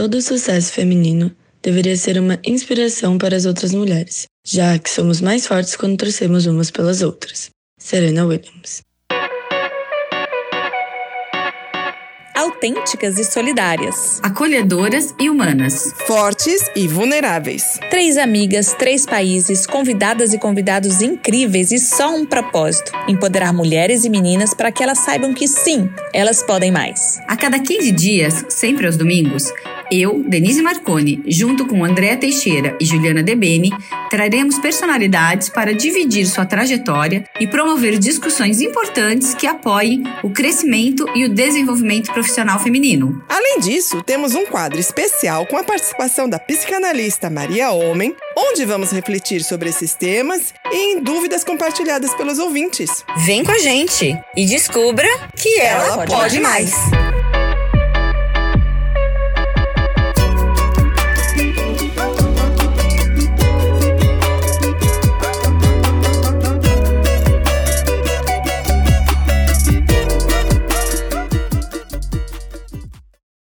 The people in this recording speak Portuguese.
Todo sucesso feminino deveria ser uma inspiração para as outras mulheres, já que somos mais fortes quando torcemos umas pelas outras. Serena Williams. autênticas e solidárias, acolhedoras e humanas, fortes e vulneráveis. Três amigas, três países, convidadas e convidados incríveis e só um propósito: empoderar mulheres e meninas para que elas saibam que sim, elas podem mais. A cada 15 dias, sempre aos domingos, eu, Denise Marconi, junto com Andréa Teixeira e Juliana Debene, traremos personalidades para dividir sua trajetória e promover discussões importantes que apoiem o crescimento e o desenvolvimento profissional feminino. Além disso, temos um quadro especial com a participação da psicanalista Maria Homem, onde vamos refletir sobre esses temas e em dúvidas compartilhadas pelos ouvintes. Vem com a gente e descubra que ela, ela pode, pode mais. mais.